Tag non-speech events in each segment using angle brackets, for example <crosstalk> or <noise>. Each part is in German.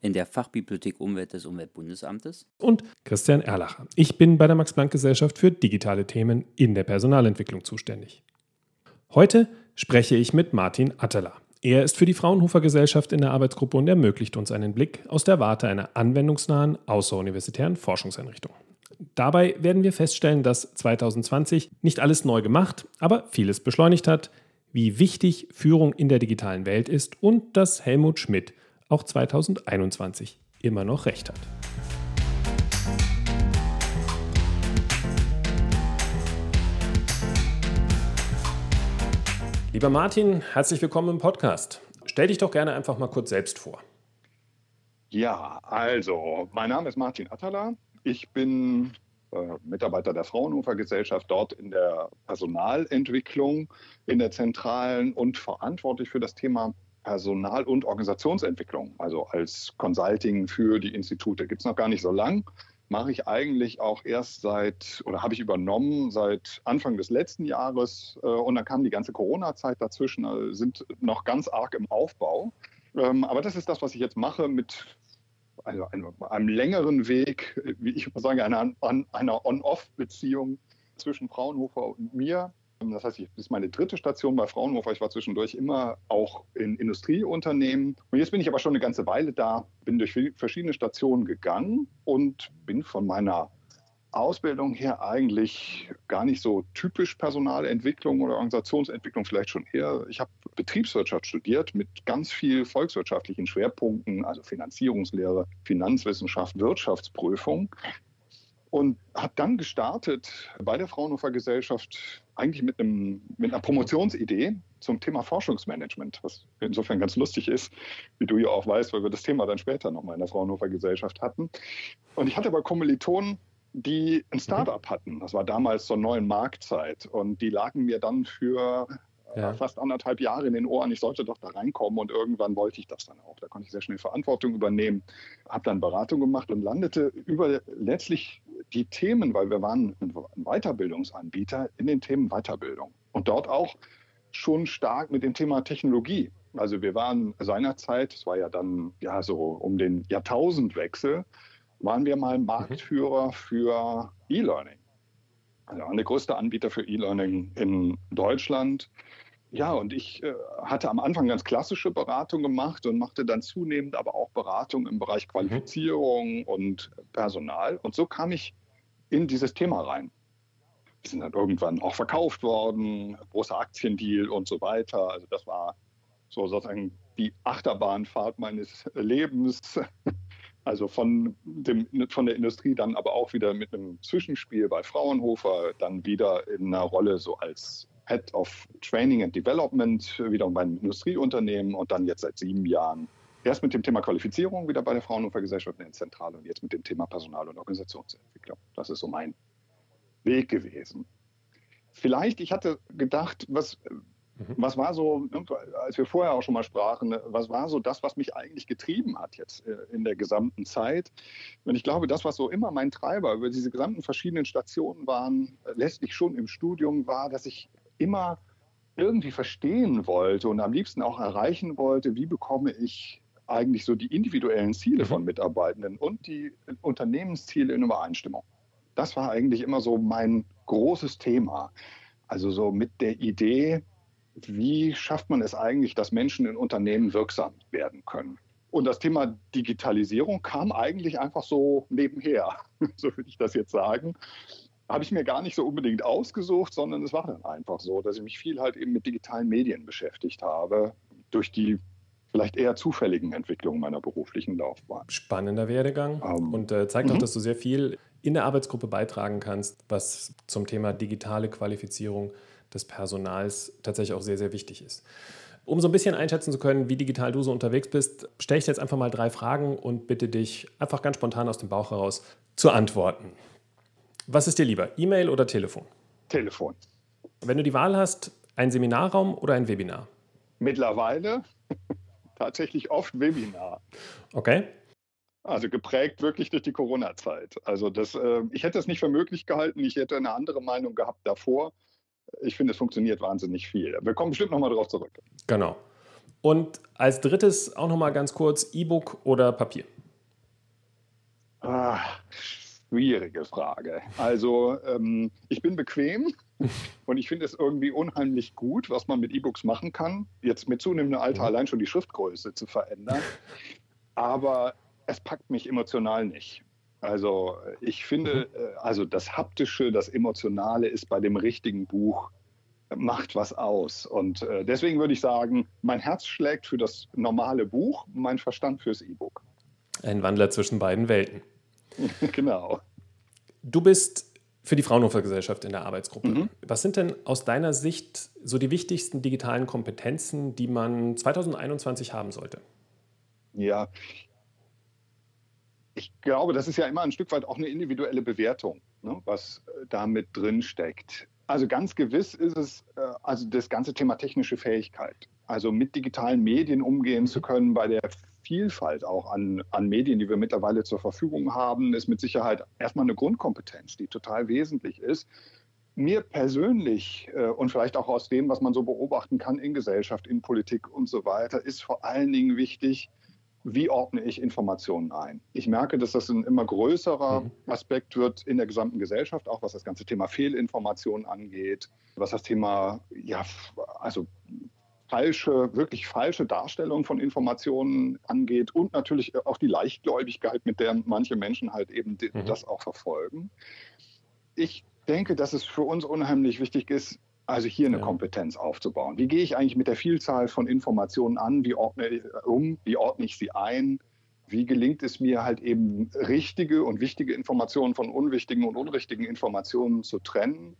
in der Fachbibliothek Umwelt des Umweltbundesamtes. Und Christian Erlacher. Ich bin bei der Max-Planck-Gesellschaft für digitale Themen in der Personalentwicklung zuständig. Heute spreche ich mit Martin Atteler. Er ist für die Fraunhofer Gesellschaft in der Arbeitsgruppe und ermöglicht uns einen Blick aus der Warte einer anwendungsnahen außeruniversitären Forschungseinrichtung. Dabei werden wir feststellen, dass 2020 nicht alles neu gemacht, aber vieles beschleunigt hat, wie wichtig Führung in der digitalen Welt ist und dass Helmut Schmidt auch 2021 immer noch recht hat. Lieber Martin, herzlich willkommen im Podcast. Stell dich doch gerne einfach mal kurz selbst vor. Ja, also, mein Name ist Martin Attala. Ich bin äh, Mitarbeiter der Fraunhofer Gesellschaft, dort in der Personalentwicklung in der Zentralen und verantwortlich für das Thema Personal- und Organisationsentwicklung, also als Consulting für die Institute. Gibt es noch gar nicht so lang. Mache ich eigentlich auch erst seit, oder habe ich übernommen seit Anfang des letzten Jahres. Äh, und dann kam die ganze Corona-Zeit dazwischen, also sind noch ganz arg im Aufbau. Ähm, aber das ist das, was ich jetzt mache mit also einem, einem längeren Weg, wie ich sage, einer, einer On-Off-Beziehung zwischen Fraunhofer und mir. Das heißt, das ist meine dritte Station bei Fraunhofer. Ich war zwischendurch immer auch in Industrieunternehmen. Und jetzt bin ich aber schon eine ganze Weile da, bin durch verschiedene Stationen gegangen und bin von meiner Ausbildung her eigentlich gar nicht so typisch Personalentwicklung oder Organisationsentwicklung, vielleicht schon eher. Ich habe Betriebswirtschaft studiert mit ganz viel volkswirtschaftlichen Schwerpunkten, also Finanzierungslehre, Finanzwissenschaft, Wirtschaftsprüfung und habe dann gestartet bei der Fraunhofer Gesellschaft eigentlich mit, einem, mit einer Promotionsidee zum Thema Forschungsmanagement, was insofern ganz lustig ist, wie du ja auch weißt, weil wir das Thema dann später nochmal in der Fraunhofer Gesellschaft hatten. Und ich hatte aber Kommilitonen, die ein Startup hatten. Das war damals zur neuen Marktzeit. Und die lagen mir dann für ja. fast anderthalb Jahre in den Ohren, ich sollte doch da reinkommen und irgendwann wollte ich das dann auch. Da konnte ich sehr schnell Verantwortung übernehmen, habe dann Beratung gemacht und landete über letztlich die Themen, weil wir waren ein Weiterbildungsanbieter in den Themen Weiterbildung und dort auch schon stark mit dem Thema Technologie. Also wir waren seinerzeit, es war ja dann ja so um den Jahrtausendwechsel, waren wir mal Marktführer für E-Learning. Also der größte Anbieter für E-Learning in Deutschland. Ja, und ich äh, hatte am Anfang ganz klassische Beratung gemacht und machte dann zunehmend aber auch Beratung im Bereich mhm. Qualifizierung mhm. und Personal. Und so kam ich in dieses Thema rein. Wir sind dann irgendwann auch verkauft worden, großer Aktiendeal und so weiter. Also das war so sozusagen die Achterbahnfahrt meines Lebens. <laughs> Also von, dem, von der Industrie dann aber auch wieder mit einem Zwischenspiel bei Fraunhofer, dann wieder in einer Rolle so als Head of Training and Development, wieder bei einem Industrieunternehmen und dann jetzt seit sieben Jahren erst mit dem Thema Qualifizierung wieder bei der Fraunhofer Gesellschaft in der Zentrale und jetzt mit dem Thema Personal- und Organisationsentwicklung. Das ist so mein Weg gewesen. Vielleicht, ich hatte gedacht, was Mhm. Was war so, ne, als wir vorher auch schon mal sprachen, was war so das, was mich eigentlich getrieben hat jetzt äh, in der gesamten Zeit? Und ich glaube, das, was so immer mein Treiber über diese gesamten verschiedenen Stationen waren, äh, letztlich schon im Studium war, dass ich immer irgendwie verstehen wollte und am liebsten auch erreichen wollte, wie bekomme ich eigentlich so die individuellen Ziele von mhm. Mitarbeitenden und die Unternehmensziele in Übereinstimmung. Das war eigentlich immer so mein großes Thema. Also so mit der Idee, wie schafft man es eigentlich, dass Menschen in Unternehmen wirksam werden können? Und das Thema Digitalisierung kam eigentlich einfach so nebenher, <laughs> so würde ich das jetzt sagen. Habe ich mir gar nicht so unbedingt ausgesucht, sondern es war dann einfach so, dass ich mich viel halt eben mit digitalen Medien beschäftigt habe, durch die vielleicht eher zufälligen Entwicklungen meiner beruflichen Laufbahn. Spannender Werdegang ähm, und äh, zeigt auch, mhm. dass du sehr viel in der Arbeitsgruppe beitragen kannst, was zum Thema digitale Qualifizierung des Personals tatsächlich auch sehr, sehr wichtig ist. Um so ein bisschen einschätzen zu können, wie digital du so unterwegs bist, stelle ich dir jetzt einfach mal drei Fragen und bitte dich einfach ganz spontan aus dem Bauch heraus zu antworten. Was ist dir lieber, E-Mail oder Telefon? Telefon. Wenn du die Wahl hast, ein Seminarraum oder ein Webinar? Mittlerweile <laughs> tatsächlich oft Webinar. Okay. Also geprägt wirklich durch die Corona-Zeit. Also das, äh, ich hätte es nicht für möglich gehalten. Ich hätte eine andere Meinung gehabt davor. Ich finde, es funktioniert wahnsinnig viel. Wir kommen bestimmt nochmal darauf zurück. Genau. Und als drittes auch nochmal ganz kurz, E-Book oder Papier? Ah, schwierige Frage. Also ähm, ich bin bequem und ich finde es irgendwie unheimlich gut, was man mit E-Books machen kann. Jetzt mit zunehmendem Alter allein schon die Schriftgröße zu verändern. Aber es packt mich emotional nicht. Also ich finde, mhm. äh, also das Haptische, das Emotionale ist bei dem richtigen Buch, macht was aus. Und äh, deswegen würde ich sagen, mein Herz schlägt für das normale Buch, mein Verstand fürs E-Book. Ein Wandler zwischen beiden Welten. <laughs> genau. Du bist für die Fraunhofer Gesellschaft in der Arbeitsgruppe. Mhm. Was sind denn aus deiner Sicht so die wichtigsten digitalen Kompetenzen, die man 2021 haben sollte? Ja, ich glaube, das ist ja immer ein Stück weit auch eine individuelle Bewertung, ne, was äh, da mit drin steckt. Also ganz gewiss ist es äh, also das ganze Thema technische Fähigkeit. Also mit digitalen Medien umgehen zu können bei der Vielfalt auch an, an Medien, die wir mittlerweile zur Verfügung haben, ist mit Sicherheit erstmal eine Grundkompetenz, die total wesentlich ist. Mir persönlich äh, und vielleicht auch aus dem, was man so beobachten kann in Gesellschaft, in Politik und so weiter, ist vor allen Dingen wichtig, wie ordne ich Informationen ein? Ich merke, dass das ein immer größerer mhm. Aspekt wird in der gesamten Gesellschaft, auch was das ganze Thema Fehlinformationen angeht, was das Thema, ja, also falsche, wirklich falsche Darstellung von Informationen angeht und natürlich auch die Leichtgläubigkeit, mit der manche Menschen halt eben mhm. das auch verfolgen. Ich denke, dass es für uns unheimlich wichtig ist, also hier eine ja. Kompetenz aufzubauen. Wie gehe ich eigentlich mit der Vielzahl von Informationen an? Wie ordne ich äh, um? Wie ordne ich sie ein? Wie gelingt es mir halt eben richtige und wichtige Informationen von unwichtigen und unrichtigen Informationen zu trennen?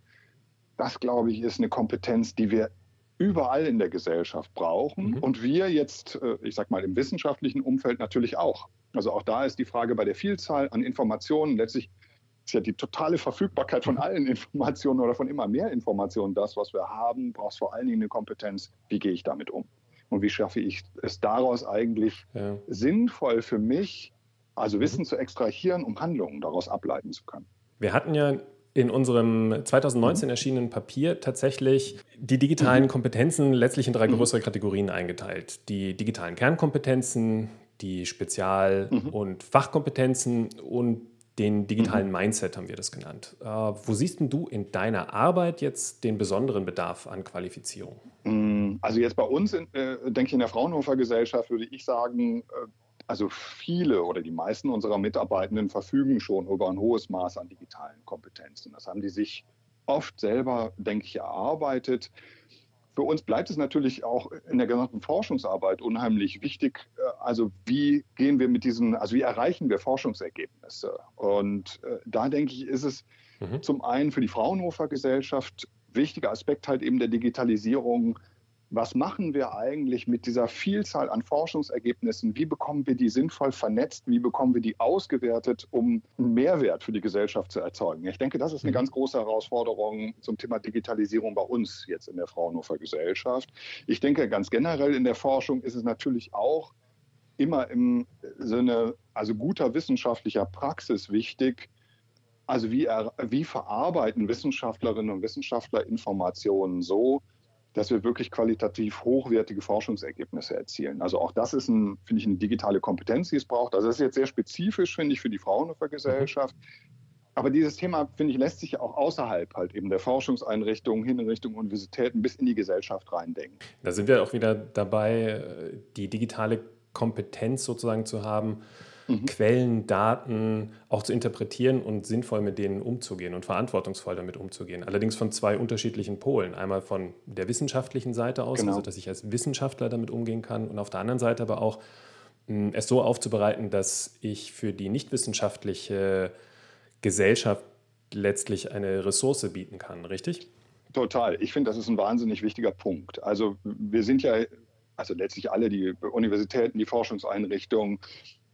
Das, glaube ich, ist eine Kompetenz, die wir überall in der Gesellschaft brauchen mhm. und wir jetzt, äh, ich sage mal, im wissenschaftlichen Umfeld natürlich auch. Also auch da ist die Frage bei der Vielzahl an Informationen letztlich ist ja die totale Verfügbarkeit von allen Informationen oder von immer mehr Informationen das, was wir haben, brauchst vor allen Dingen eine Kompetenz, wie gehe ich damit um? Und wie schaffe ich es daraus eigentlich ja. sinnvoll für mich, also Wissen mhm. zu extrahieren, um Handlungen daraus ableiten zu können? Wir hatten ja in unserem 2019 mhm. erschienenen Papier tatsächlich die digitalen mhm. Kompetenzen letztlich in drei mhm. größere Kategorien eingeteilt. Die digitalen Kernkompetenzen, die Spezial- und Fachkompetenzen und den digitalen. Mindset haben wir das genannt. Äh, wo siehst du in deiner Arbeit jetzt den besonderen Bedarf an Qualifizierung? Mm, also jetzt bei uns, in, äh, denke ich, in der Fraunhofer Gesellschaft würde ich sagen, äh, also viele oder die meisten unserer Mitarbeitenden verfügen schon über ein hohes Maß an digitalen Kompetenzen. Das haben die sich oft selber, denke ich, erarbeitet. Für uns bleibt es natürlich auch in der gesamten Forschungsarbeit unheimlich wichtig. Äh, also wie gehen wir mit diesen, also wie erreichen wir Forschungsergebnisse? Und äh, da denke ich, ist es mhm. zum einen für die Fraunhofer Gesellschaft wichtiger Aspekt halt eben der Digitalisierung, was machen wir eigentlich mit dieser Vielzahl an Forschungsergebnissen? Wie bekommen wir die sinnvoll vernetzt? Wie bekommen wir die ausgewertet, um einen Mehrwert für die Gesellschaft zu erzeugen? Ich denke, das ist eine mhm. ganz große Herausforderung zum Thema Digitalisierung bei uns jetzt in der Fraunhofer Gesellschaft. Ich denke, ganz generell in der Forschung ist es natürlich auch immer im Sinne, also guter wissenschaftlicher Praxis wichtig, also wie, wie verarbeiten Wissenschaftlerinnen und Wissenschaftler Informationen so, dass wir wirklich qualitativ hochwertige Forschungsergebnisse erzielen. Also auch das ist, ein, finde ich, eine digitale Kompetenz, die es braucht. Also das ist jetzt sehr spezifisch, finde ich, für die Fraunhofer Gesellschaft. Aber dieses Thema, finde ich, lässt sich ja auch außerhalb halt eben der Forschungseinrichtungen hin in Richtung Universitäten bis in die Gesellschaft reindenken. Da sind wir auch wieder dabei, die digitale Kompetenz sozusagen zu haben, mhm. Quellen, Daten auch zu interpretieren und sinnvoll mit denen umzugehen und verantwortungsvoll damit umzugehen. Allerdings von zwei unterschiedlichen Polen. Einmal von der wissenschaftlichen Seite aus, genau. also dass ich als Wissenschaftler damit umgehen kann und auf der anderen Seite aber auch mh, es so aufzubereiten, dass ich für die nichtwissenschaftliche Gesellschaft letztlich eine Ressource bieten kann, richtig? Total. Ich finde, das ist ein wahnsinnig wichtiger Punkt. Also wir sind ja also letztlich alle, die Universitäten, die Forschungseinrichtungen,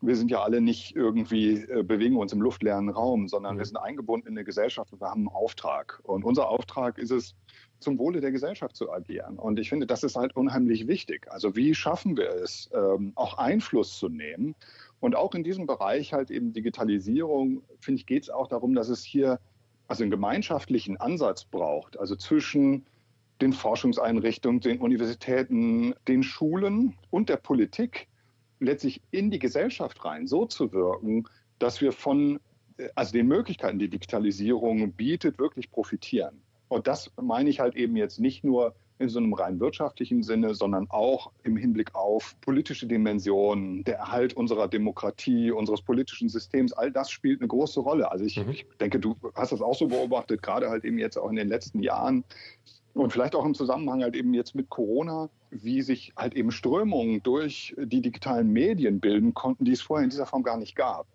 wir sind ja alle nicht irgendwie, äh, bewegen uns im luftleeren Raum, sondern mhm. wir sind eingebunden in eine Gesellschaft und wir haben einen Auftrag. Und unser Auftrag ist es, zum Wohle der Gesellschaft zu agieren. Und ich finde, das ist halt unheimlich wichtig. Also wie schaffen wir es, ähm, auch Einfluss zu nehmen? Und auch in diesem Bereich halt eben Digitalisierung, finde ich, geht es auch darum, dass es hier also einen gemeinschaftlichen Ansatz braucht, also zwischen den Forschungseinrichtungen, den Universitäten, den Schulen und der Politik letztlich in die Gesellschaft rein so zu wirken, dass wir von äh, also den Möglichkeiten, die Digitalisierung bietet, wirklich profitieren. Und das meine ich halt eben jetzt nicht nur in so einem rein wirtschaftlichen Sinne, sondern auch im Hinblick auf politische Dimensionen, der Erhalt unserer Demokratie, unseres politischen Systems, all das spielt eine große Rolle. Also ich, mhm. ich denke, du hast das auch so beobachtet, gerade halt eben jetzt auch in den letzten Jahren und vielleicht auch im Zusammenhang halt eben jetzt mit Corona, wie sich halt eben Strömungen durch die digitalen Medien bilden konnten, die es vorher in dieser Form gar nicht gab.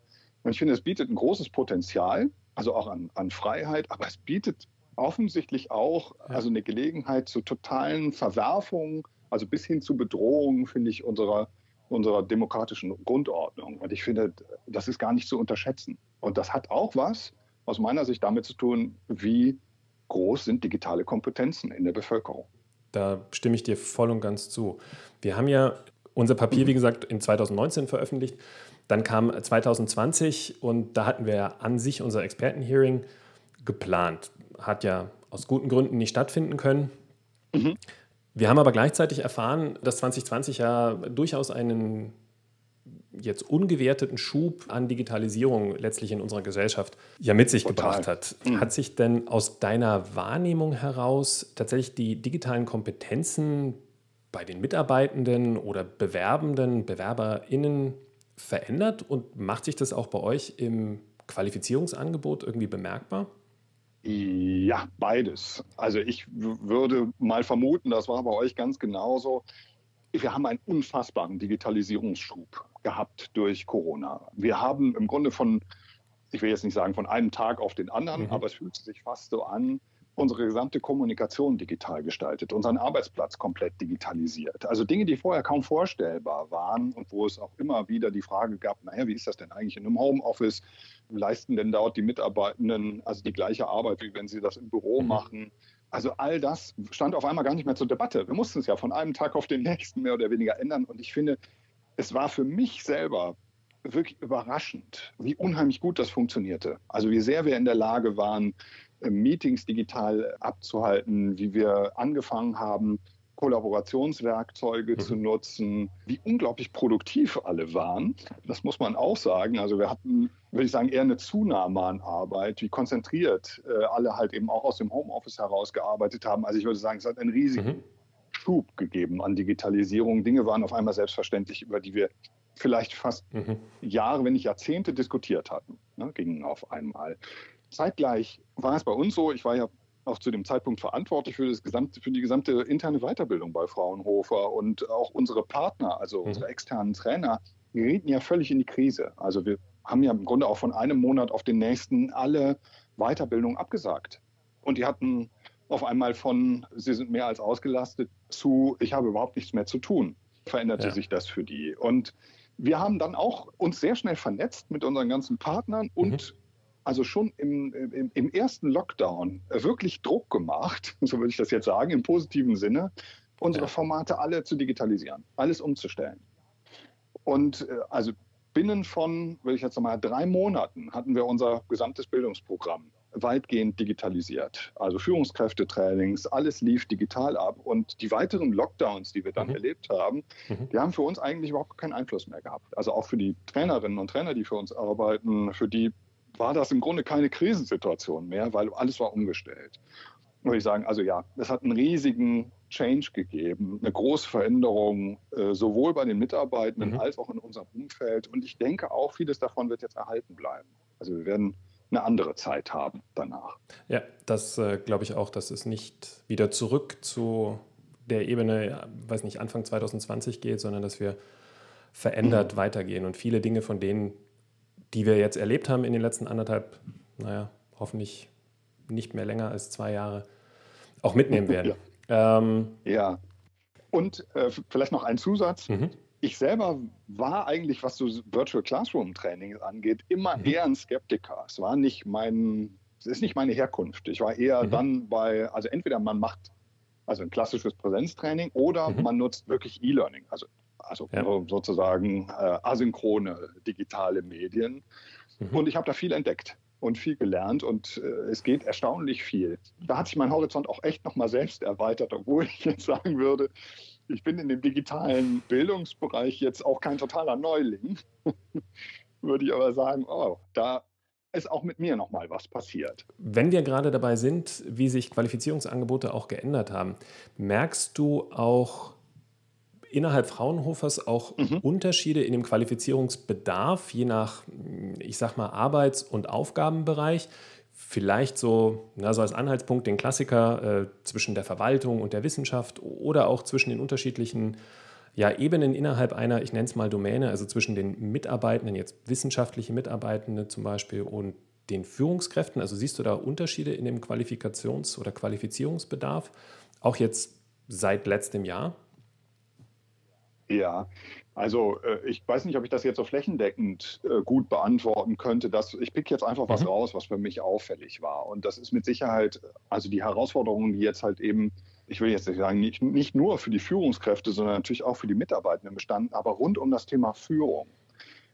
Und ich finde, es bietet ein großes Potenzial, also auch an, an Freiheit, aber es bietet offensichtlich auch also eine Gelegenheit zu totalen Verwerfungen, also bis hin zu Bedrohungen, finde ich, unserer, unserer demokratischen Grundordnung. Und ich finde, das ist gar nicht zu unterschätzen. Und das hat auch was aus meiner Sicht damit zu tun, wie groß sind digitale Kompetenzen in der Bevölkerung. Da stimme ich dir voll und ganz zu. Wir haben ja unser Papier, wie gesagt, in 2019 veröffentlicht. Dann kam 2020 und da hatten wir an sich unser Expertenhearing geplant hat ja aus guten Gründen nicht stattfinden können. Mhm. Wir haben aber gleichzeitig erfahren, dass 2020 ja durchaus einen jetzt ungewerteten Schub an Digitalisierung letztlich in unserer Gesellschaft ja mit sich Total. gebracht hat. Mhm. Hat sich denn aus deiner Wahrnehmung heraus tatsächlich die digitalen Kompetenzen bei den Mitarbeitenden oder Bewerbenden, BewerberInnen verändert und macht sich das auch bei euch im Qualifizierungsangebot irgendwie bemerkbar? Ja, beides. Also ich würde mal vermuten, das war bei euch ganz genauso. Wir haben einen unfassbaren Digitalisierungsschub gehabt durch Corona. Wir haben im Grunde von, ich will jetzt nicht sagen von einem Tag auf den anderen, mhm. aber es fühlt sich fast so an, unsere gesamte Kommunikation digital gestaltet, unseren Arbeitsplatz komplett digitalisiert. Also Dinge, die vorher kaum vorstellbar waren und wo es auch immer wieder die Frage gab, naja, wie ist das denn eigentlich in einem Homeoffice? Leisten denn dort die Mitarbeitenden also die gleiche Arbeit, wie wenn sie das im Büro mhm. machen? Also all das stand auf einmal gar nicht mehr zur Debatte. Wir mussten es ja von einem Tag auf den nächsten mehr oder weniger ändern. Und ich finde, es war für mich selber wirklich überraschend, wie unheimlich gut das funktionierte. Also wie sehr wir in der Lage waren, Meetings digital abzuhalten, wie wir angefangen haben, Kollaborationswerkzeuge mhm. zu nutzen, wie unglaublich produktiv alle waren. Das muss man auch sagen. Also wir hatten, würde ich sagen, eher eine Zunahme an Arbeit, wie konzentriert äh, alle halt eben auch aus dem Homeoffice heraus gearbeitet haben. Also ich würde sagen, es hat einen riesigen mhm. Schub gegeben an Digitalisierung. Dinge waren auf einmal selbstverständlich, über die wir vielleicht fast mhm. Jahre, wenn nicht Jahrzehnte diskutiert hatten, ne, gingen auf einmal. Zeitgleich war es bei uns so, ich war ja auch zu dem Zeitpunkt verantwortlich für, das gesamte, für die gesamte interne Weiterbildung bei Fraunhofer und auch unsere Partner, also mhm. unsere externen Trainer, gerieten ja völlig in die Krise. Also wir haben ja im Grunde auch von einem Monat auf den nächsten alle Weiterbildung abgesagt. Und die hatten auf einmal von, sie sind mehr als ausgelastet, zu, ich habe überhaupt nichts mehr zu tun, veränderte ja. sich das für die. Und wir haben dann auch uns sehr schnell vernetzt mit unseren ganzen Partnern und mhm also schon im, im, im, ersten Lockdown wirklich Druck gemacht, <laughs> so würde ich das jetzt sagen, im positiven Sinne, unsere Formate alle zu digitalisieren, alles umzustellen. Und äh, also binnen von, würde ich jetzt mal drei Monaten hatten wir unser gesamtes Bildungsprogramm weitgehend digitalisiert. Also Führungskräftetrainings, alles lief digital ab. Und die weiteren Lockdowns, die wir dann mhm. erlebt haben, mhm. die haben für uns eigentlich überhaupt keinen Einfluss mehr gehabt. Also auch für die Trainerinnen und Trainer, die für uns arbeiten, für die war das im Grunde keine Krisensituation mehr, weil alles war umgestellt. Würde ich sagen, also ja, es hat einen riesigen Change gegeben, eine große Veränderung, äh, sowohl bei den Mitarbeitenden mhm. als auch in unserem Umfeld. Und ich denke auch, vieles davon wird jetzt erhalten bleiben. Also wir werden eine andere Zeit haben danach. Ja, das äh, glaube ich auch, dass es nicht wieder zurück zu der Ebene, weiß nicht, Anfang 2020 geht, sondern dass wir verändert mhm. weitergehen und viele Dinge von denen, die wir jetzt erlebt haben in den letzten anderthalb, naja, hoffentlich nicht mehr länger als zwei Jahre, auch mitnehmen werden. <laughs> Ja. Ähm, ja. Und äh, vielleicht noch ein Zusatz. Mhm. Ich selber war eigentlich, was so Virtual Classroom Training angeht, immer mhm. eher ein Skeptiker. Es war nicht mein, es ist nicht meine Herkunft. Ich war eher mhm. dann bei, also entweder man macht also ein klassisches Präsenztraining oder mhm. man nutzt wirklich E-Learning, also, also ja. sozusagen äh, asynchrone digitale Medien. Mhm. Und ich habe da viel entdeckt und viel gelernt und äh, es geht erstaunlich viel. Da hat sich mein Horizont auch echt nochmal selbst erweitert, obwohl <laughs> ich jetzt sagen würde, ich bin in dem digitalen Bildungsbereich jetzt auch kein totaler Neuling. <laughs> würde ich aber sagen, oh, da ist auch mit mir nochmal was passiert. Wenn wir gerade dabei sind, wie sich Qualifizierungsangebote auch geändert haben, merkst du auch innerhalb Fraunhofers auch mhm. Unterschiede in dem Qualifizierungsbedarf, je nach, ich sag mal, Arbeits- und Aufgabenbereich? Vielleicht so, na, so als Anhaltspunkt den Klassiker äh, zwischen der Verwaltung und der Wissenschaft oder auch zwischen den unterschiedlichen ja, Ebenen innerhalb einer, ich nenne es mal Domäne, also zwischen den Mitarbeitenden, jetzt wissenschaftliche Mitarbeitende zum Beispiel und den Führungskräften. Also siehst du da Unterschiede in dem Qualifikations- oder Qualifizierungsbedarf, auch jetzt seit letztem Jahr? Ja, also äh, ich weiß nicht, ob ich das jetzt so flächendeckend äh, gut beantworten könnte. Dass, ich pick jetzt einfach was mhm. raus, was für mich auffällig war. Und das ist mit Sicherheit, also die Herausforderungen, die jetzt halt eben, ich will jetzt nicht sagen, nicht, nicht nur für die Führungskräfte, sondern natürlich auch für die Mitarbeitenden bestanden, aber rund um das Thema Führung.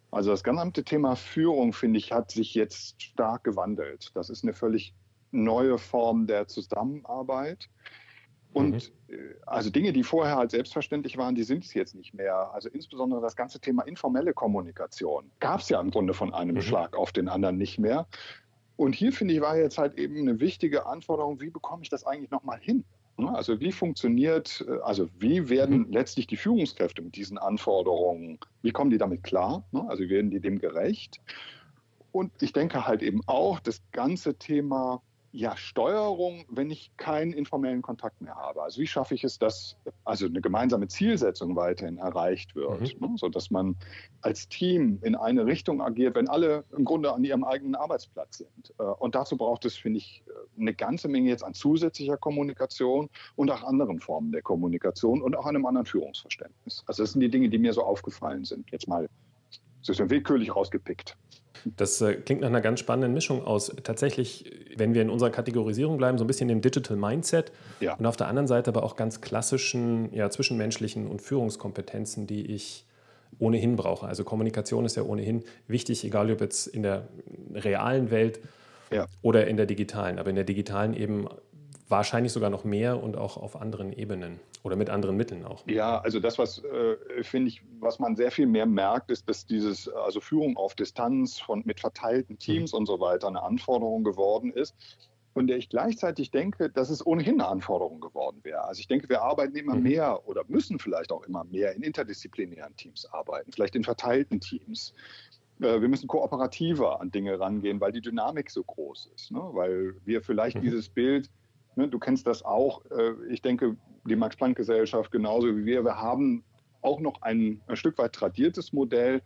Also das gesamte Thema Führung, finde ich, hat sich jetzt stark gewandelt. Das ist eine völlig neue Form der Zusammenarbeit. Und mhm. Äh, also Dinge, die vorher halt selbstverständlich waren, die sind es jetzt nicht mehr. Also insbesondere das ganze Thema informelle Kommunikation gab es ja im Grunde von einem mhm. Schlag auf den anderen nicht mehr. Und hier finde ich, war jetzt halt eben eine wichtige Anforderung, wie bekomme ich das eigentlich nochmal hin? Ne, also wie funktioniert, äh, also wie werden mhm. letztlich die Führungskräfte mit diesen Anforderungen, wie kommen die damit klar? Ne, also werden die dem gerecht? Und ich denke halt eben auch, das ganze Thema ja, Steuerung, wenn ich keinen informellen Kontakt mehr habe. Also wie schaffe ich es, dass also eine gemeinsame Zielsetzung weiterhin erreicht wird, mhm. ne, sodass man als Team in eine Richtung agiert, wenn alle im Grunde an ihrem eigenen Arbeitsplatz sind. Äh, und dazu braucht es, finde ich, eine ganze Menge jetzt an zusätzlicher Kommunikation und auch anderen Formen der Kommunikation und auch einem anderen Führungsverständnis. Also das sind die Dinge, die mir so aufgefallen sind. Jetzt mal so ist willkürlich rausgepickt. Das äh, klingt nach einer ganz spannenden Mischung aus. Tatsächlich, wenn wir in unserer Kategorisierung bleiben, so ein bisschen dem Digital Mindset ja. und auf der anderen Seite aber auch ganz klassischen, ja, zwischenmenschlichen und Führungskompetenzen, die ich ohnehin brauche. Also Kommunikation ist ja ohnehin wichtig, egal ob jetzt in der realen Welt ja. oder in der digitalen. Aber in der digitalen eben wahrscheinlich sogar noch mehr und auch auf anderen Ebenen oder mit anderen Mitteln auch. Ja, also das, was äh, finde ich, was man sehr viel mehr merkt, ist, dass dieses, also Führung auf Distanz von, mit verteilten Teams mhm. und so weiter eine Anforderung geworden ist. Von der ich gleichzeitig denke, dass es ohnehin eine Anforderung geworden wäre. Also ich denke, wir arbeiten immer mhm. mehr oder müssen vielleicht auch immer mehr in interdisziplinären Teams arbeiten, vielleicht in verteilten Teams äh, wir müssen kooperativer an Dinge rangehen, weil die Dynamik so groß ist. Ne? Weil wir vielleicht mhm. dieses Bild Ne, du kennst das auch. Äh, ich denke, die Max-Planck-Gesellschaft genauso wie wir, wir haben auch noch ein, ein, Stück weit tradiertes Modell,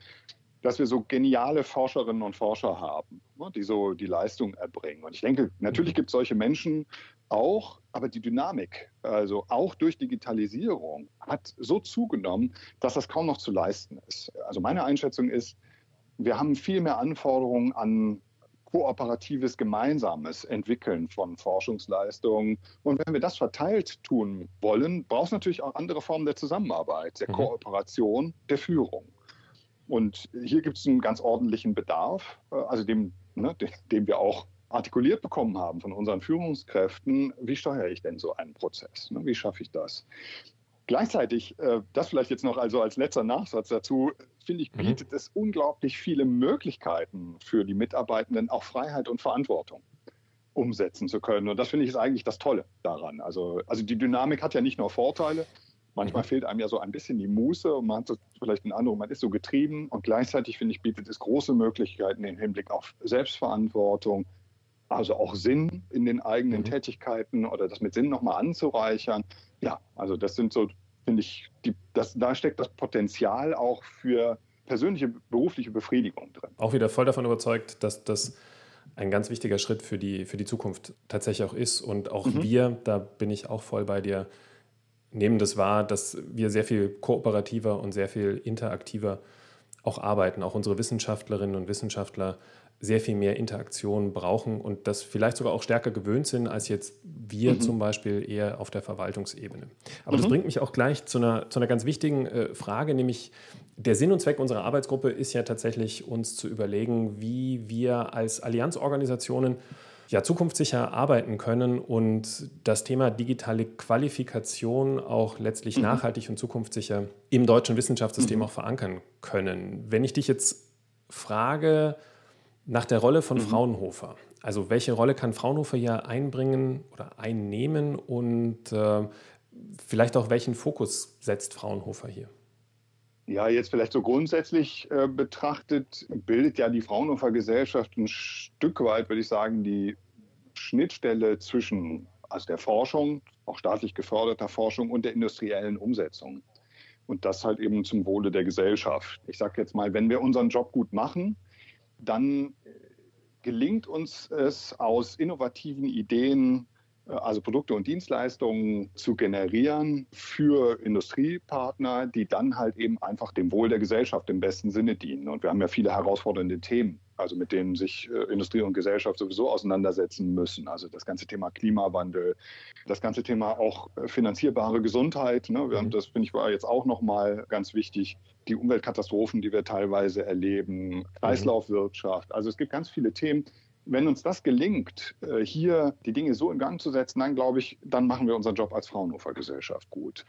dass wir so geniale Forscherinnen und Forscher haben, ne, die so die Leistung erbringen. Und ich denke, natürlich gibt es solche Menschen auch, aber die Dynamik, also auch durch Digitalisierung, hat so zugenommen, dass das kaum noch zu leisten ist. Also meine Einschätzung ist, wir haben viel mehr Anforderungen an kooperatives, gemeinsames Entwickeln von Forschungsleistungen. Und wenn wir das verteilt tun wollen, braucht es natürlich auch andere Formen der Zusammenarbeit, der mhm. Kooperation, der Führung. Und hier gibt es einen ganz ordentlichen Bedarf, äh, also dem, ne, dem wir auch artikuliert bekommen haben von unseren Führungskräften. Wie steuere ich denn so einen Prozess? Ne, wie schaffe ich das? Gleichzeitig, äh, das vielleicht jetzt noch also als letzter Nachsatz dazu, finde ich, mhm. bietet mhm. es unglaublich viele Möglichkeiten für die Mitarbeitenden, auch Freiheit und Verantwortung umsetzen zu können. Und das finde ich ist eigentlich das Tolle daran. Also, also die Dynamik hat ja nicht nur Vorteile. Manchmal mhm. fehlt einem ja so ein bisschen die Muße und man hat vielleicht einen Eindruck, man ist so getrieben. Und gleichzeitig, finde ich, bietet es große Möglichkeiten im Hinblick auf Selbstverantwortung, also auch Sinn in den eigenen mhm. Tätigkeiten oder das mit Sinn nochmal anzureichern. Ja, also das sind so, finde ich, die, das, da steckt das Potenzial auch für persönliche berufliche Befriedigung drin. Auch wieder voll davon überzeugt, dass das ein ganz wichtiger Schritt für die, für die Zukunft tatsächlich auch ist. Und auch mhm. wir, da bin ich auch voll bei dir, nehmen das wahr, dass wir sehr viel kooperativer und sehr viel interaktiver auch arbeiten. Auch unsere Wissenschaftlerinnen und Wissenschaftler sehr viel mehr Interaktion brauchen und das vielleicht sogar auch stärker gewöhnt sind als jetzt wir mhm. zum Beispiel eher auf der Verwaltungsebene. Aber mhm. das bringt mich auch gleich zu einer, zu einer ganz wichtigen äh, Frage, nämlich der Sinn und Zweck unserer Arbeitsgruppe ist ja tatsächlich, uns zu überlegen, wie wir als Allianzorganisationen ja, zukunftssicher arbeiten können und das Thema digitale Qualifikation auch letztlich mhm. nachhaltig und zukunftssicher im deutschen Wissenschaftssystem mhm. auch verankern können. Wenn ich dich jetzt frage, nach der Rolle von mhm. Fraunhofer. Also welche Rolle kann Fraunhofer hier einbringen oder einnehmen und äh, vielleicht auch welchen Fokus setzt Fraunhofer hier? Ja, jetzt vielleicht so grundsätzlich äh, betrachtet, bildet ja die Fraunhofer Gesellschaft ein Stück weit, würde ich sagen, die Schnittstelle zwischen also der Forschung, auch staatlich geförderter Forschung und der industriellen Umsetzung. Und das halt eben zum Wohle der Gesellschaft. Ich sage jetzt mal, wenn wir unseren Job gut machen, dann gelingt uns es aus innovativen Ideen, äh, also Produkte und Dienstleistungen zu generieren für Industriepartner, die dann halt eben einfach dem Wohl der Gesellschaft im besten Sinne dienen. Und wir haben ja viele herausfordernde Themen also mit denen sich äh, Industrie und Gesellschaft sowieso auseinandersetzen müssen. Also das ganze Thema Klimawandel, das ganze Thema auch äh, finanzierbare Gesundheit. Ne? Haben, mhm. das finde ich war jetzt auch nochmal ganz wichtig. Die Umweltkatastrophen, die wir teilweise erleben. Kreislaufwirtschaft. Also es gibt ganz viele Themen, wenn uns das gelingt, äh, hier die Dinge so in Gang zu setzen, dann glaube ich, dann machen wir unseren Job als Fraunhofer Gesellschaft gut.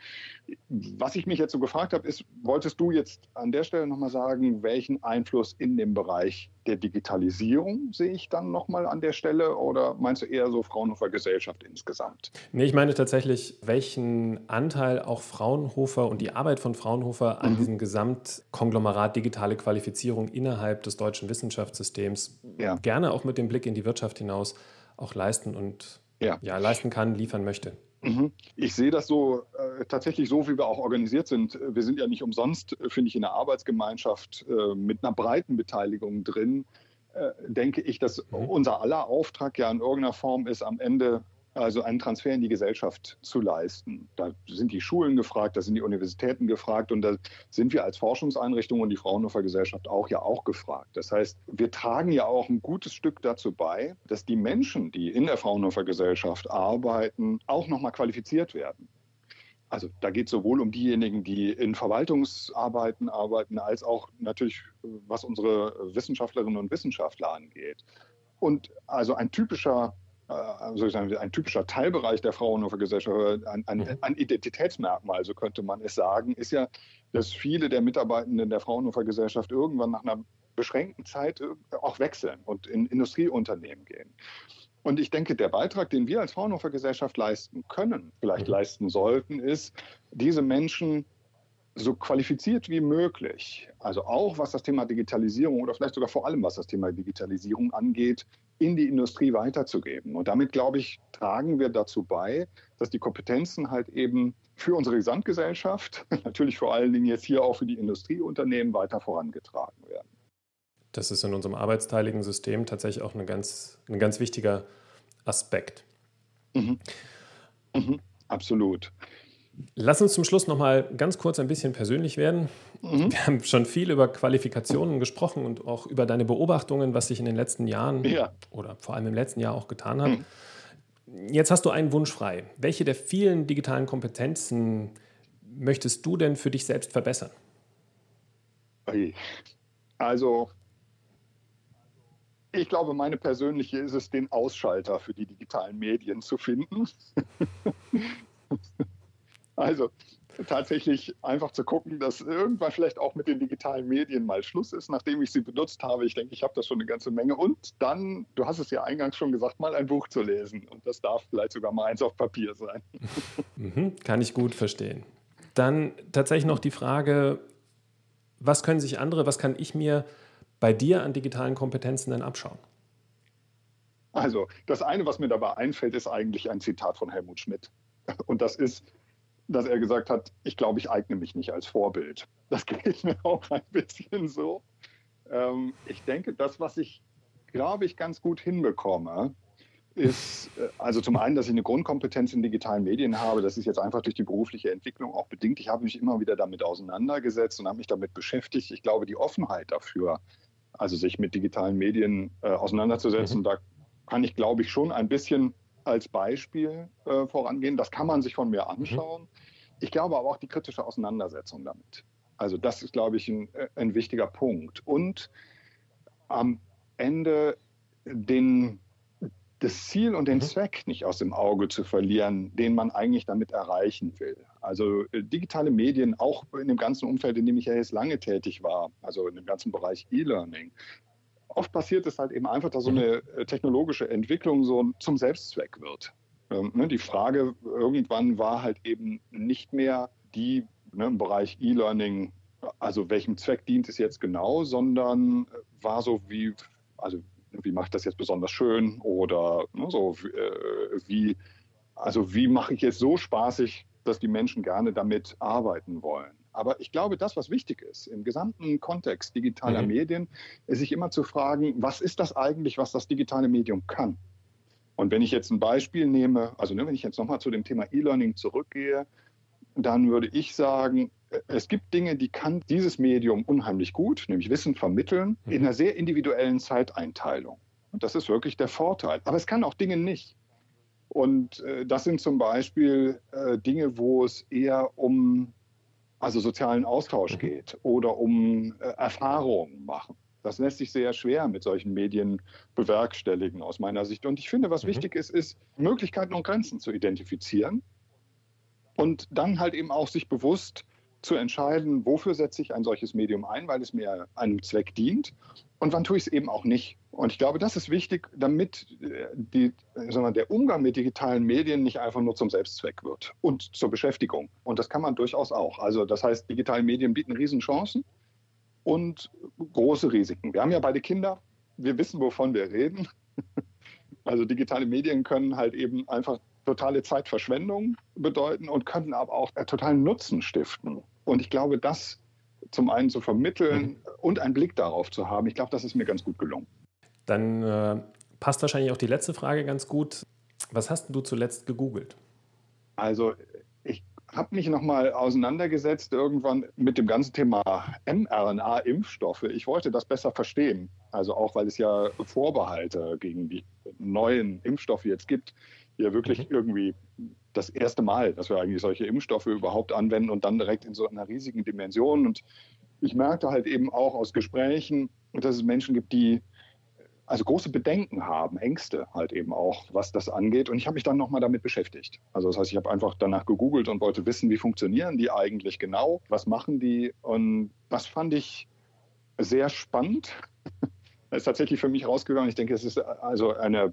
Was ich mich jetzt so gefragt habe, ist, wolltest du jetzt an der Stelle nochmal sagen, welchen Einfluss in dem Bereich der Digitalisierung sehe ich dann nochmal an der Stelle oder meinst du eher so Fraunhofer Gesellschaft insgesamt? Nee, ich meine tatsächlich, welchen Anteil auch Fraunhofer und die Arbeit von Fraunhofer an mhm. diesem Gesamtkonglomerat digitale Qualifizierung innerhalb des deutschen Wissenschaftssystems ja. gerne auch mit dem Blick in die Wirtschaft hinaus auch leisten und ja. ja leisten kann, liefern möchte. Mhm. Ich sehe das so äh, tatsächlich so, wie wir auch organisiert sind. Wir sind ja nicht umsonst, äh, finde ich, in der Arbeitsgemeinschaft äh, mit einer breiten Beteiligung drin. Äh, denke ich, dass mhm. unser aller Auftrag ja in irgendeiner Form ist, am Ende also einen Transfer in die Gesellschaft zu leisten. Da sind die Schulen gefragt, da sind die Universitäten gefragt und da sind wir als Forschungseinrichtung und die Fraunhofer Gesellschaft auch ja auch gefragt. Das heißt, wir tragen ja auch ein gutes Stück dazu bei, dass die Menschen, die in der Fraunhofer Gesellschaft arbeiten, auch nochmal qualifiziert werden. Also da geht es sowohl um diejenigen, die in Verwaltungsarbeiten arbeiten, als auch natürlich, was unsere Wissenschaftlerinnen und Wissenschaftler angeht. Und also ein typischer äh, ein typischer Teilbereich der Fraunhofer Gesellschaft, ein, ein, mhm. ein, Identitätsmerkmal, so könnte man es sagen, ist ja, dass viele der Mitarbeitenden der Fraunhofer Gesellschaft irgendwann nach einer beschränkten Zeit auch wechseln und in Industrieunternehmen gehen. Und ich denke, der Beitrag, den wir als Fraunhofer Gesellschaft leisten können, vielleicht mhm. leisten sollten, ist, diese Menschen so qualifiziert wie möglich, also auch was das Thema Digitalisierung oder vielleicht sogar vor allem was das Thema Digitalisierung angeht, in die Industrie weiterzugeben. Und damit, glaube ich, tragen wir dazu bei, dass die Kompetenzen halt eben für unsere Gesamtgesellschaft, <laughs> natürlich vor allen Dingen jetzt hier auch für die Industrieunternehmen weiter vorangetragen werden. Das ist in unserem arbeitsteiligen System tatsächlich auch eine ganz, ein ganz wichtiger Aspekt. Mhm. Mhm, absolut. Lass uns zum Schluss noch mal ganz kurz ein bisschen persönlich werden. Mhm. Wir haben schon viel über Qualifikationen gesprochen und auch über deine Beobachtungen, was sich in den letzten Jahren ja. oder vor allem im letzten Jahr auch getan hat. Mhm. Jetzt hast du einen Wunsch frei. Welche der vielen digitalen Kompetenzen möchtest du denn für dich selbst verbessern? Also, ich glaube, meine persönliche ist es, den Ausschalter für die digitalen Medien zu finden. <laughs> Also tatsächlich einfach zu gucken, dass irgendwann vielleicht auch mit den digitalen Medien mal Schluss ist, nachdem ich sie benutzt habe. Ich denke, ich habe da schon eine ganze Menge. Und dann, du hast es ja eingangs schon gesagt, mal ein Buch zu lesen. Und das darf vielleicht sogar mal eins auf Papier sein. <laughs> Mhm, kann ich gut verstehen. Dann tatsächlich noch die Frage, was können sich andere, was kann ich mir bei dir an digitalen Kompetenzen denn abschauen? Also, das eine, was mir dabei einfällt, ist eigentlich ein Zitat von Helmut Schmidt. Und das ist, dass er gesagt hat, ich glaube, ich eigne mich nicht als Vorbild. Das <laughs> geht mir auch ein bisschen so. Ähm, ich denke, das, was ich, glaube ich, ganz gut hinbekomme, ist, äh, also zum einen, dass ich eine Grundkompetenz in digitalen Medien habe. Das ist jetzt einfach durch die berufliche Entwicklung auch bedingt. Ich habe mich immer wieder damit auseinandergesetzt und habe mich damit beschäftigt. Ich glaube, die Offenheit dafür, also sich mit digitalen Medien äh, auseinanderzusetzen, mhm. da kann ich, glaube ich, schon ein bisschen als Beispiel äh, vorangehen. Das kann man sich von mir mhm. anschauen. Ich glaube aber auch die kritische Auseinandersetzung damit. Also das ist, glaube ich, ein, äh, ein wichtiger Punkt. Und am Ende den das Ziel und den mhm. Zweck nicht aus dem Auge zu verlieren, den man eigentlich damit erreichen will. Also äh, digitale Medien, auch in dem ganzen Umfeld, in dem ich ja jetzt lange tätig war, also in dem ganzen Bereich E-Learning. Oft passiert es halt eben einfach, dass so mhm. eine äh, technologische Entwicklung so zum Selbstzweck wird. Ähm, ne, die Frage irgendwann war halt eben nicht mehr die ne, im Bereich E-Learning, also welchem Zweck dient es jetzt genau, sondern war so wie, also wie mache ich das jetzt besonders schön oder ne, so äh, wie, also wie mache ich es so spaßig, dass die Menschen gerne damit arbeiten wollen. Aber ich glaube, das, was wichtig ist im gesamten Kontext digitaler mhm. Medien, ist sich immer zu fragen, was ist das eigentlich, was das digitale Medium kann? Und wenn ich jetzt ein Beispiel nehme, also ne, wenn ich jetzt nochmal zu dem Thema E-Learning zurückgehe, dann würde ich sagen, es gibt Dinge, die kann dieses Medium unheimlich gut, nämlich Wissen vermitteln, mhm. in einer sehr individuellen Zeiteinteilung. Und das ist wirklich der Vorteil. Aber es kann auch Dinge nicht. Und äh, das sind zum Beispiel äh, Dinge, wo es eher um also sozialen Austausch mhm. geht oder um äh, Erfahrungen machen. Das lässt sich sehr schwer mit solchen Medien bewerkstelligen aus meiner Sicht. Und ich finde, was mhm. wichtig ist, ist Möglichkeiten und Grenzen zu identifizieren und dann halt eben auch sich bewusst zu entscheiden, wofür setze ich ein solches Medium ein, weil es mir einem Zweck dient und wann tue ich es eben auch nicht. Und ich glaube, das ist wichtig, damit äh, die, wir, der Umgang mit digitalen Medien nicht einfach nur zum Selbstzweck wird und zur Beschäftigung. Und das kann man durchaus auch. Also das heißt, digitale Medien bieten Riesenchancen und große Risiken. Wir haben ja beide Kinder, wir wissen, wovon wir reden. <laughs> Also digitale Medien können halt eben einfach totale Zeitverschwendung bedeuten und können aber auch totalen Nutzen stiften. Und ich glaube, das zum einen zu vermitteln mhm. und einen Blick darauf zu haben, ich glaube, das ist mir ganz gut gelungen. Dann äh, passt wahrscheinlich auch die letzte Frage ganz gut. Was hast du zuletzt gegoogelt? Also ich habe mich nochmal auseinandergesetzt irgendwann mit dem ganzen Thema mRNA-Impfstoffe. Ich wollte das besser verstehen. Also auch, weil es ja Vorbehalte gegen die neuen Impfstoffe jetzt gibt ja wirklich mhm. irgendwie das erste Mal, dass wir eigentlich solche Impfstoffe überhaupt anwenden und dann direkt in so einer riesigen Dimension. Und ich merkte halt eben auch aus Gesprächen, dass es Menschen gibt, die also große Bedenken haben, Ängste halt eben auch, was das angeht. Und ich habe mich dann nochmal damit beschäftigt. Also das heißt, ich habe einfach danach gegoogelt und wollte wissen, wie funktionieren die eigentlich genau, was machen die. Und das fand ich sehr spannend. Das ist tatsächlich für mich rausgegangen. Ich denke, es ist also eine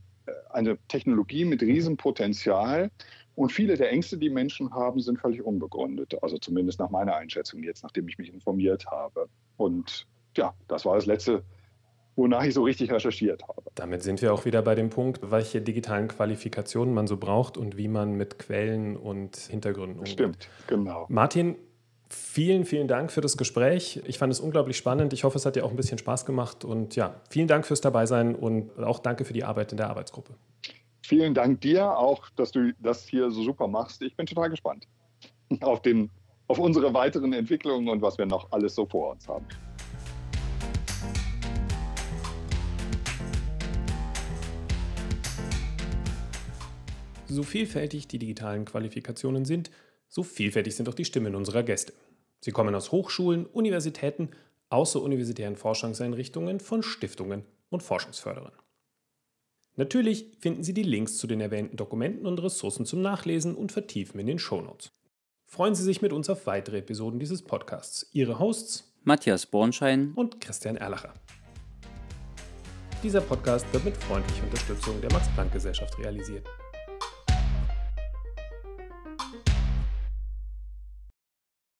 eine Technologie mit Riesenpotenzial. Und viele der Ängste, die Menschen haben, sind völlig unbegründet. Also zumindest nach meiner Einschätzung jetzt, nachdem ich mich informiert habe. Und ja, das war das letzte, wonach ich so richtig recherchiert habe. Damit sind wir auch wieder bei dem Punkt, welche digitalen Qualifikationen man so braucht und wie man mit Quellen und Hintergründen umgeht. Stimmt, genau. Martin, Vielen, vielen Dank für das Gespräch. Ich fand es unglaublich spannend. Ich hoffe, es hat dir auch ein bisschen Spaß gemacht. Und ja, vielen Dank fürs Dabeisein und auch danke für die Arbeit in der Arbeitsgruppe. Vielen Dank dir auch, dass du das hier so super machst. Ich bin total gespannt <laughs> auf, den, auf unsere weiteren Entwicklungen und was wir noch alles so vor uns haben. So vielfältig die digitalen Qualifikationen sind, so vielfältig sind auch die Stimmen unserer Gäste. Sie kommen aus Hochschulen, Universitäten, außeruniversitären Forschungseinrichtungen, von Stiftungen und Forschungsförderern. Natürlich finden Sie die Links zu den erwähnten Dokumenten und Ressourcen zum Nachlesen und Vertiefen in den Shownotes. Freuen Sie sich mit uns auf weitere Episoden dieses Podcasts. Ihre Hosts Matthias Bornschein und Christian Erlacher. Dieser Podcast wird mit freundlicher Unterstützung der Max-Planck-Gesellschaft realisiert.